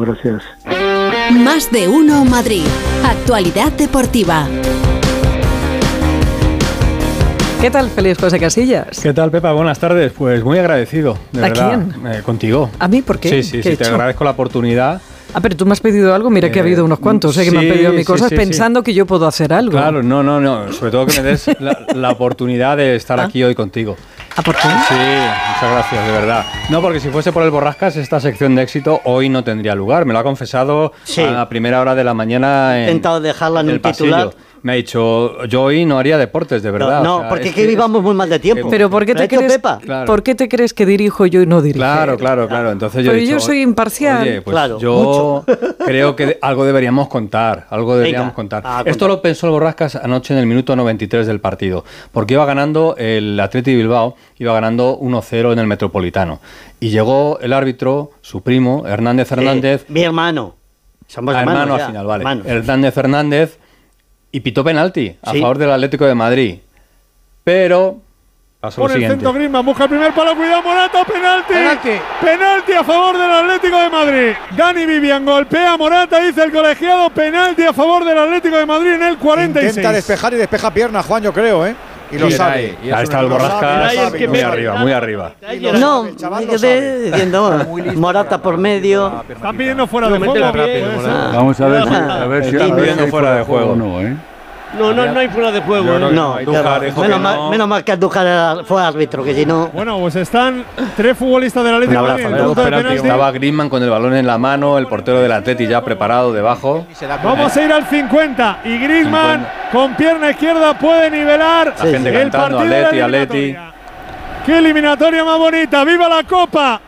Gracias. Más de uno Madrid. Actualidad deportiva. ¿Qué tal, Feliz José Casillas? ¿Qué tal, Pepa? Buenas tardes. Pues muy agradecido, de ¿A verdad. quién? Eh, contigo. ¿A mí por qué? Sí, sí, ¿Qué he sí. Te hecho? agradezco la oportunidad. Ah, pero tú me has pedido algo. Mira que ha Eh, habido unos cuantos, ¿eh? que me han sí, pedido mis sí, cosas sí, sí. pensando que yo puedo hacer algo. Claro, no, no, no. Sobre todo que me des la, la oportunidad de estar Ah. aquí hoy contigo. ¿Ah, por qué? Sí, muchas gracias, de verdad. No, porque si fuese por el Borrascas, esta sección de éxito hoy no tendría lugar. Me lo ha confesado Sí. a primera hora de la mañana He en, intentado dejarla en el un titular. pasillo. Me ha dicho, yo hoy no haría deportes, de verdad. no, O sea, porque es que que- vivamos muy mal de tiempo. Pero ¿por qué ¿Lo ha te hecho crees? Pepa? Claro. ¿Por qué te crees que dirijo yo y no dirijo? Claro, claro, claro. Entonces yo, he Pero yo dicho, soy imparcial. Oye, pues Claro, yo creo que algo deberíamos contar, algo deberíamos Venga, contar. a Esto lo pensó el Borrascas anoche en el minuto 93 del partido, porque iba ganando el Atleti Bilbao, iba ganando 1-0 en el Metropolitano. Y llegó el árbitro, su primo, Hernández Hernández, Eh, mi hermano. Somos Ah, hermanos. hermano al final, vale. hermanos. Hernández Hernández y pitó penalti a Sí. favor del Atlético de Madrid. Pero pasó Por el siguiente. centro Griezmann, busca el primer palo, cuidado Morata, penalti. Penalti. Penalti a favor del Atlético de Madrid. Dani Vivian golpea a Morata, dice el colegiado, penalti a favor del Atlético de Madrid en el 46. Intenta despejar y despeja pierna, Juan, yo creo, ¿eh? Y lo sabe. ahí. Está el Borrascas muy arriba, muy arriba. No, sabe. diciendo Morata por medio. Están pidiendo fuera de juego. Vamos a ver si, Ah. a ver si, Están pidiendo fuera de juego. no, ¿eh? No, no, no hay fuera de juego. ¿eh? No, claro, dijo menos, mal, no. menos mal que Andújar era- fue árbitro, que si no. Bueno, pues están tres futbolistas del Atlético Un de abrazo, Penalti. Estaba Griezmann con el balón en la mano, el portero del Atleti ya preparado debajo. Vamos a ir al 50 y Griezmann con pierna izquierda puede nivelar La gente el cantando, partido de la Atleti. ¡Qué eliminatoria más bonita! ¡Viva la Copa!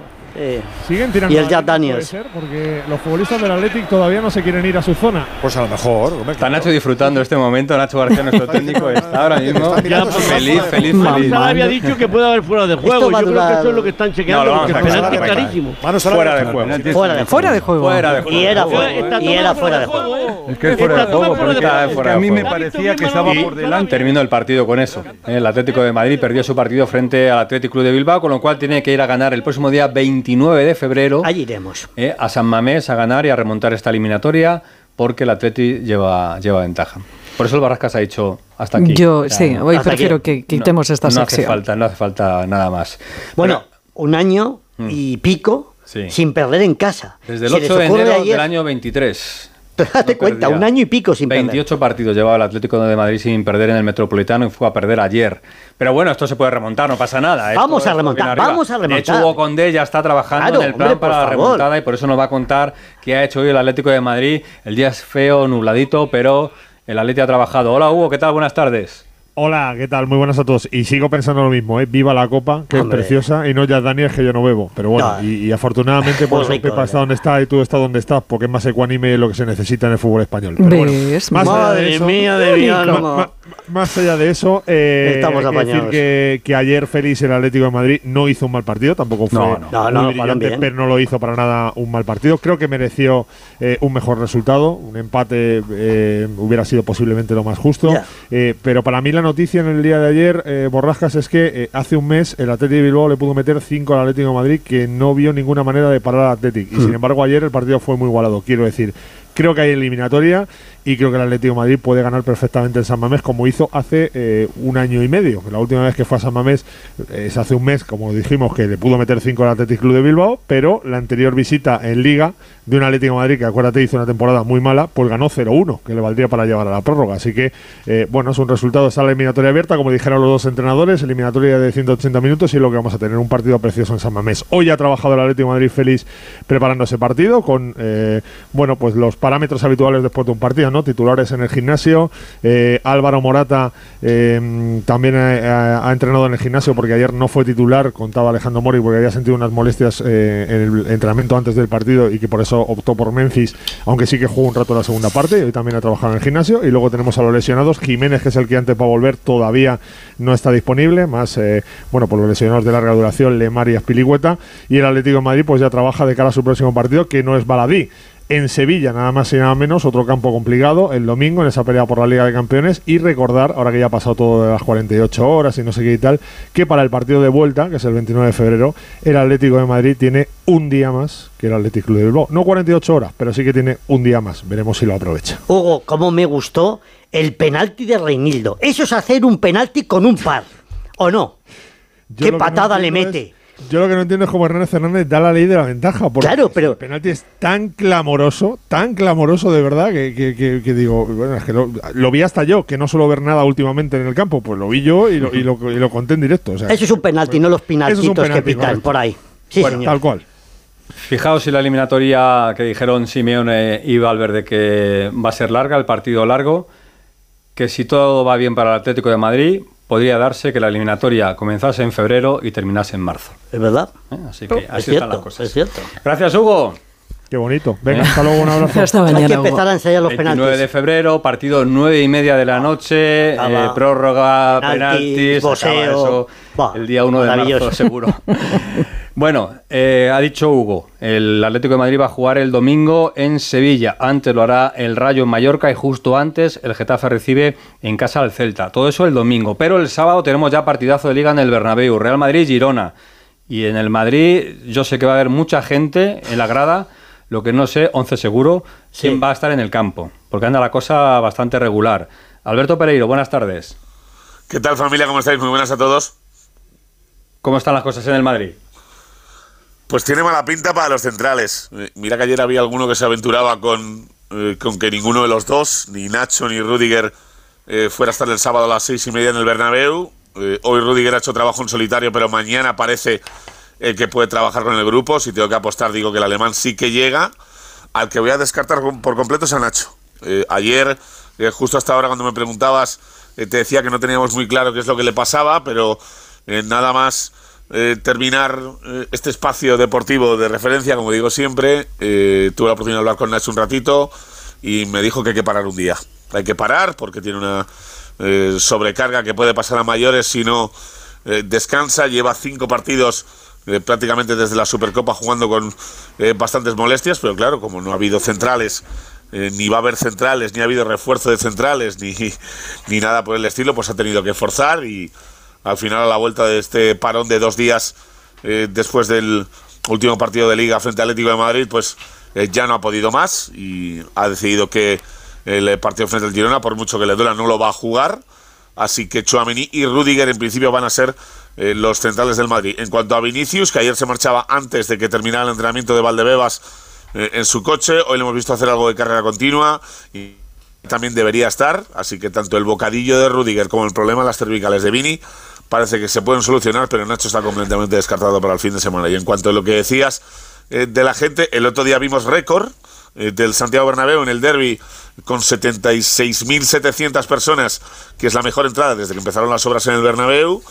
Siguen tirando. Y el Jack Daniels. puede ser, porque los futbolistas del Athletic todavía no se quieren ir a su zona. Pues a lo mejor. hombre, Está. Nacho disfrutando este momento. Nacho García, nuestro técnico, está ahora mismo Está mirando su feliz, feliz, feliz. Ya había dicho que puede haber fuera de juego. Yo creo que eso es lo que están chequeando. No, porque a el penalti es clarísimo. Fuera de juego. fuera de Fuera de juego. Fuera de juego. Y era fuera, y era fuera de juego. Es que es fuera de juego, porque juego. es que a mí me parecía que estaba por delante. Terminó el partido con eso. El Atlético de Madrid perdió su partido frente al Atlético Club de Bilbao, con lo cual tiene que ir a ganar el próximo día 29 de febrero Allí iremos. eh, a San Mamés a ganar y a remontar esta eliminatoria porque el Atleti lleva, lleva ventaja. Por eso el Barrascas ha dicho hasta aquí. Yo, O sea, sí, hoy prefiero aquí. que quitemos no, esta no hace sección. falta, no hace falta nada más. Bueno, Pero un año y pico Sí. sin perder en casa. desde el Se les 8 de enero ayer- del año 23. Date no cuenta, un año y pico sin perder. 28 partidos llevaba el Atlético de Madrid sin perder en el Metropolitano y fue a perder ayer. Pero bueno, esto se puede remontar, no pasa nada. Esto- Vamos a esto remontar, viene arriba. vamos a De remontar. hecho, Hugo Condé ya está trabajando Claro, en el plan hombre, para la favor. remontada y por eso nos va a contar qué ha hecho hoy el Atlético de Madrid. El día es feo, nubladito, pero el Atlético ha trabajado. Hola Hugo, ¿qué tal? Buenas tardes. Hola, ¿qué tal? Muy buenas a todos. Y sigo pensando lo mismo, ¿eh? Viva la Copa, que Hombre. es preciosa, y no ya Daniel, que yo no bebo. Pero bueno, No. y, y afortunadamente por eso Pepa está donde está y tú estás donde estás, porque es más ecuánime lo que se necesita en el fútbol español. Pero bueno, ¿Ves? más allá de Madre eso, mía de ma- más allá de eso, eh, Estamos hay que decir que, que ayer Félix, el Atlético de Madrid, no hizo un mal partido, tampoco fue No, no. No, muy no, brillante, bien. pero no lo hizo para nada un mal partido. Creo que mereció eh, un mejor resultado, un empate eh, hubiera sido posiblemente lo más justo. Ya. Eh, pero para mí la noticia en el día de ayer, eh, Borrascas, es que eh, hace un mes el Atlético de Bilbao le pudo meter 5 al Atlético de Madrid que no vio ninguna manera de parar al Atlético. Y sin embargo ayer el partido fue muy igualado. Quiero decir, creo que hay eliminatoria y creo que el Atlético Madrid puede ganar perfectamente en San Mamés como hizo hace eh, un año y medio. La última vez que fue a San Mamés eh, es hace un mes, como dijimos, que le pudo meter 5 al Atlético Club de Bilbao, pero la anterior visita en Liga de un Atlético de Madrid que acuérdate hizo una temporada muy mala, pues ganó 0-1, que le valdría para llevar a la prórroga. Así que, eh, bueno, es un resultado, está la eliminatoria abierta, como dijeron los dos entrenadores, eliminatoria de 180 minutos y lo que vamos a tener, un partido precioso en San Mamés. Hoy ha trabajado el Atlético de Madrid feliz preparando ese partido con, eh, bueno, pues los parámetros habituales después de un partido, ¿no? Titulares en el gimnasio, eh, Álvaro Morata también ha, ha- entrenado en el gimnasio porque ayer no fue titular, contaba Alejandro Mori, porque había sentido unas molestias en el entrenamiento antes del partido y que por eso optó por Memphis, aunque sí que jugó un rato la segunda parte y hoy también ha trabajado en el gimnasio. Y luego tenemos a los lesionados, Jiménez, que es el que antes va a volver, todavía no está disponible, más, eh, bueno, por los lesionados de larga duración, Lemar y Aspilicueta. Y el Atlético de Madrid, pues ya trabaja de cara a su próximo partido, que no es baladí. En Sevilla, nada más y nada menos, otro campo complicado, el domingo en esa pelea por la Liga de Campeones y recordar, ahora que ya ha pasado todo de las 48 horas y no sé qué y tal, que para el partido de vuelta, que es el 29 de febrero, el Atlético de Madrid tiene un día más que el Atlético Club de Bilbao. No 48 horas, pero sí que tiene un día más. Veremos si lo aprovecha. Hugo, cómo me gustó el penalti de Reinildo. Eso es hacer un penalti con un par, ¿o no? Yo ¿Qué no patada le mete? es- yo lo que no entiendo es cómo Hernández Fernández da la ley de la ventaja. Porque Claro, pero- El penalti es tan clamoroso, tan clamoroso de verdad, que, que- que- que digo, bueno, es que lo, lo vi hasta yo, que no suelo ver nada últimamente en el campo. Pues lo vi yo y lo, y lo, y lo conté en directo. o sea, Eso es un penalti, no los Eso es un penaltitos que penalti, pitan correcto. por ahí. Sí, bueno, señor. tal cual. Fijaos si la eliminatoria que dijeron Simeone y Valverde que va a ser larga, el partido largo, que si todo va bien para el Atlético de Madrid, podría darse que la eliminatoria comenzase en febrero y terminase en marzo. ¿Es verdad? ¿eh? Así que es así están las cierto, cosas. es cierto. Gracias, Hugo. Qué bonito. Venga, hasta luego, un abrazo. Hasta Hay que mañana. Empezar a ensayar los 29 penaltis. de febrero, partido 9 y media de la noche, Ah, eh, prórroga, Penaltis, penaltis, eso Va, el día 1 de marzo seguro. bueno, eh, ha dicho Hugo, el Atlético de Madrid va a jugar el domingo en Sevilla, antes lo hará el Rayo en Mallorca y justo antes el Getafe recibe en casa al Celta. Todo eso el domingo, pero el sábado tenemos ya partidazo de liga en el Bernabéu, Real Madrid-Girona. Y en el Madrid yo sé que va a haber mucha gente en la grada, lo que no sé, 11 seguro, quién Sí. va a estar en el campo, porque anda la cosa bastante regular. Alberto Pereiro, buenas tardes. ¿Qué tal familia? ¿Cómo estáis? Muy buenas a todos. ¿Cómo están las cosas en el Madrid? Pues tiene mala pinta para los centrales. Eh, Mira que ayer había alguno que se aventuraba con, eh, con que ninguno de los dos, ni Nacho ni Rudiger, eh, fuera a estar el sábado a las seis y media en el Bernabéu. Hoy Rudiger ha hecho trabajo en solitario, pero mañana parece que puede trabajar con el grupo. Si tengo que apostar, digo que el alemán sí que llega. Al que voy a descartar por completo es a Nacho. Ayer, justo hasta ahora cuando me preguntabas, te decía que no teníamos muy claro qué es lo que le pasaba, pero nada más eh, terminar eh, este espacio deportivo de referencia, como digo siempre, eh, tuve la oportunidad de hablar con Nacho un ratito y me dijo que hay que parar un día. Hay que parar porque tiene una sobrecarga que puede pasar a mayores si no descansa. Lleva cinco partidos prácticamente desde la Supercopa jugando con bastantes molestias, pero claro, como no ha habido centrales, ni va a haber centrales, ni ha habido refuerzo de centrales, ni, ni nada por el estilo, pues ha tenido que forzar y al final a la vuelta de este parón de dos días eh, después del último partido de liga frente al Atlético de Madrid, pues eh, ya no ha podido más y ha decidido que el partido frente al Girona, por mucho que le duela, no lo va a jugar. Así que Chouameni y Rudiger en principio van a ser eh, los centrales del Madrid. En cuanto a Vinicius, que ayer se marchaba antes de que terminara el entrenamiento de Valdebebas eh, en su coche, hoy le hemos visto hacer algo de carrera continua y también debería estar. Así que tanto el bocadillo de Rudiger como el problema de las cervicales de Vini parece que se pueden solucionar, pero Nacho está completamente descartado para el fin de semana. Y en cuanto a lo que decías eh, de la gente, el otro día vimos récord eh, del Santiago Bernabéu en el derby con 76.700 personas, que es la mejor entrada desde que empezaron las obras en el Bernabéu.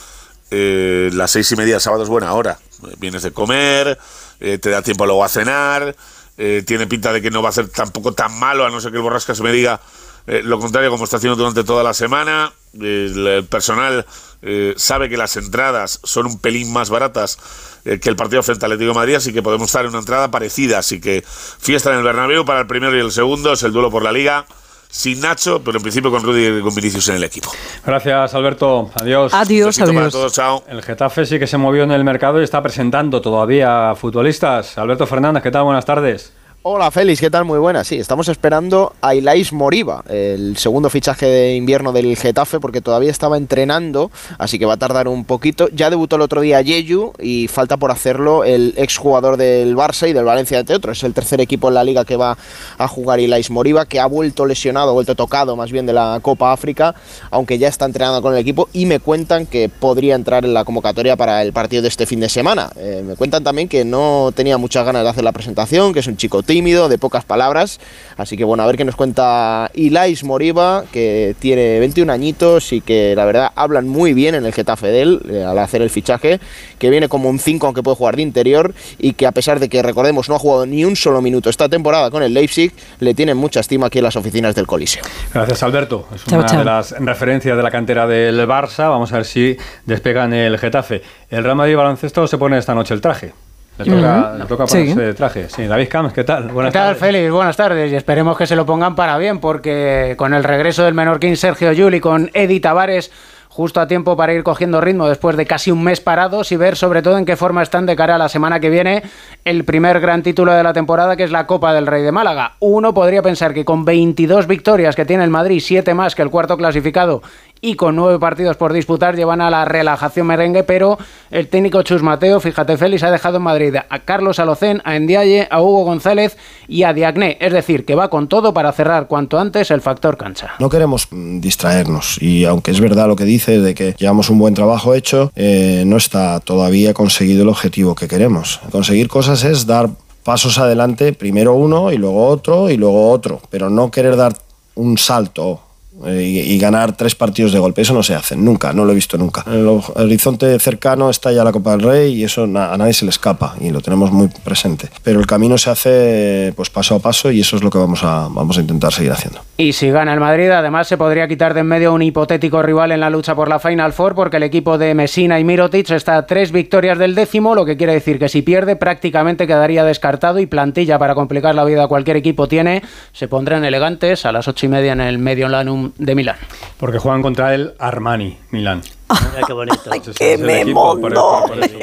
Eh, las seis y media del sábado es buena hora. Eh, vienes de comer, te da tiempo luego a cenar, tiene pinta de que no va a ser tampoco tan malo, a no ser que el Borrascas me diga eh, lo contrario como está haciendo durante toda la semana. Eh, el, el personal eh, sabe que las entradas son un pelín más baratas eh, que el partido frente al Atlético de Madrid, así que podemos estar en una entrada parecida. Así que fiesta en el Bernabéu para el primero y el segundo, es el duelo por la Liga. Sin Nacho, pero en principio con Rudy y con Vinicius en el equipo. Gracias, Alberto. Adiós. Adiós, Besito para adiós. todos, chao. El Getafe sí que se movió en el mercado y está presentando todavía futbolistas. Alberto Fernández, ¿qué tal? Buenas tardes. Hola Félix, ¿qué tal? Muy buenas. Sí, estamos esperando a Ilais Moriba, el segundo fichaje de invierno del Getafe, porque todavía estaba entrenando, así que va a tardar un poquito. Ya debutó el otro día Yeyu y falta por hacerlo el exjugador del Barça y del Valencia, entre otros. Es el tercer equipo en la liga que va a jugar Ilais Moriba, que ha vuelto lesionado, ha vuelto tocado más bien de la Copa África, aunque ya está entrenando con el equipo y me cuentan que podría entrar en la convocatoria para el partido de este fin de semana. Eh, me cuentan también que no tenía muchas ganas de hacer la presentación, que es un chico tímido, de pocas palabras. Así que bueno, a ver qué nos cuenta Ilais Moriba, que tiene 21 añitos y que la verdad hablan muy bien en el Getafe de él eh, al hacer el fichaje, que viene como un 5 aunque puede jugar de interior y que a pesar de que recordemos no ha jugado ni un solo minuto esta temporada con el Leipzig, le tienen mucha estima aquí en las oficinas del Coliseo. Gracias, Alberto. Es Chao, una chao. de las referencias de la cantera del Barça. Vamos a ver si despegan el Getafe. El Real Madrid baloncesto se pone esta noche el traje. Le toca, le toca Sí. ponerse de traje. Sí, David Camps, ¿qué tal? Buenas ¿Qué tal, tardes. Félix? Buenas tardes y esperemos que se lo pongan para bien porque con el regreso del menorquín Sergio Yul y con Eddie Tavares justo a tiempo para ir cogiendo ritmo después de casi un mes parados y ver sobre todo en qué forma están de cara a la semana que viene el primer gran título de la temporada que es la Copa del Rey de Málaga. Uno podría pensar que con 22 victorias que tiene el Madrid, 7 más que el cuarto clasificado y con nueve partidos por disputar llevan a la relajación merengue, pero el técnico Chus Mateo, fíjate Félix, ha dejado en Madrid a Carlos Alocén, a Endiaye, a Hugo González y a Diagné, es decir, que va con todo para cerrar cuanto antes el factor cancha. No queremos mm, distraernos y aunque es verdad lo que dice de que llevamos un buen trabajo hecho, eh, no está todavía conseguido el objetivo que queremos. Conseguir cosas es dar pasos adelante, primero uno y luego otro y luego otro, pero no querer dar un salto y, y ganar tres partidos de golpe. Eso no se hace, nunca, no lo he visto nunca. El ho- horizonte cercano está ya la Copa del Rey y eso na- a nadie se le escapa y lo tenemos muy presente. Pero el camino se hace pues paso a paso y eso es lo que vamos a, vamos a intentar seguir haciendo. Y si gana el Madrid, además se podría quitar de en medio un hipotético rival en la lucha por la Final Four, porque el equipo de Messina y Mirotic está a tres victorias del décimo, lo que quiere decir que si pierde prácticamente quedaría descartado y plantilla para complicar la vida a cualquier equipo tiene. Se pondrán elegantes a las ocho y media en el Medio Lanum de Milán. Porque juegan contra el Armani, Milán. Mira qué bonito. El eso.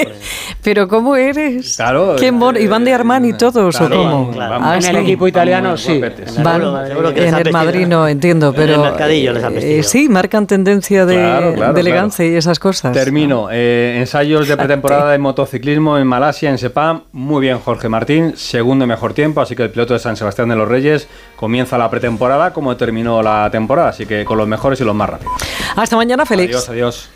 Pero ¿cómo eres? Claro. ¿Qué mono? ¿Y van de Armani todos Claro, o cómo? Ah, en sí. el equipo italiano sí. En el Van Madrid. seguro que les en han el vestido. Madrid no entiendo, En pero el mercadillo les han eh, sí, marcan tendencia de, Claro, claro, de elegancia y esas cosas. Termino. Eh, ensayos de pretemporada de motociclismo en Malasia, en Sepam. Muy bien, Jorge Martín. Segundo mejor tiempo. Así que el piloto de San Sebastián de los Reyes comienza la pretemporada como terminó la temporada. Así que con los mejores y los más rápidos. Hasta mañana, Félix. Adiós, adiós.